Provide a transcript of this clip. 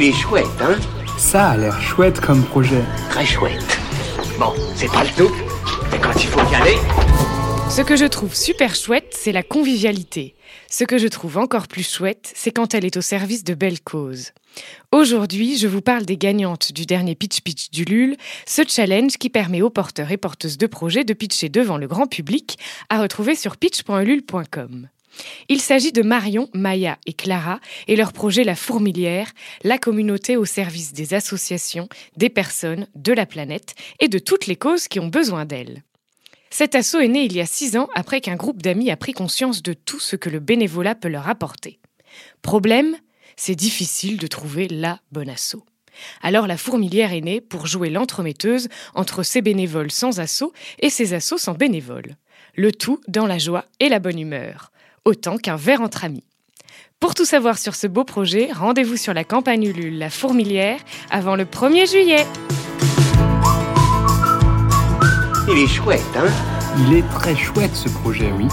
Il est chouette, hein Ça a l'air chouette comme projet. Très chouette. Bon, c'est pas le tout, mais quand il faut y aller... Ce que je trouve super chouette, c'est la convivialité. Ce que je trouve encore plus chouette, c'est quand elle est au service de belles causes. Aujourd'hui, je vous parle des gagnantes du dernier Pitch Pitch du LUL, ce challenge qui permet aux porteurs et porteuses de projets de pitcher devant le grand public, à retrouver sur pitch.lul.com. Il s'agit de Marion, Maya et Clara et leur projet La Fourmilière, la communauté au service des associations, des personnes, de la planète et de toutes les causes qui ont besoin d'elle. Cet assaut est né il y a six ans après qu'un groupe d'amis a pris conscience de tout ce que le bénévolat peut leur apporter. Problème, c'est difficile de trouver la bonne assaut. Alors la fourmilière est née pour jouer l'entremetteuse entre ces bénévoles sans assaut et ces assauts sans bénévoles. Le tout dans la joie et la bonne humeur, autant qu'un verre entre amis. Pour tout savoir sur ce beau projet, rendez-vous sur la campagne Ulule La Fourmilière avant le 1er juillet. Il est chouette, hein? Il est très chouette ce projet, oui.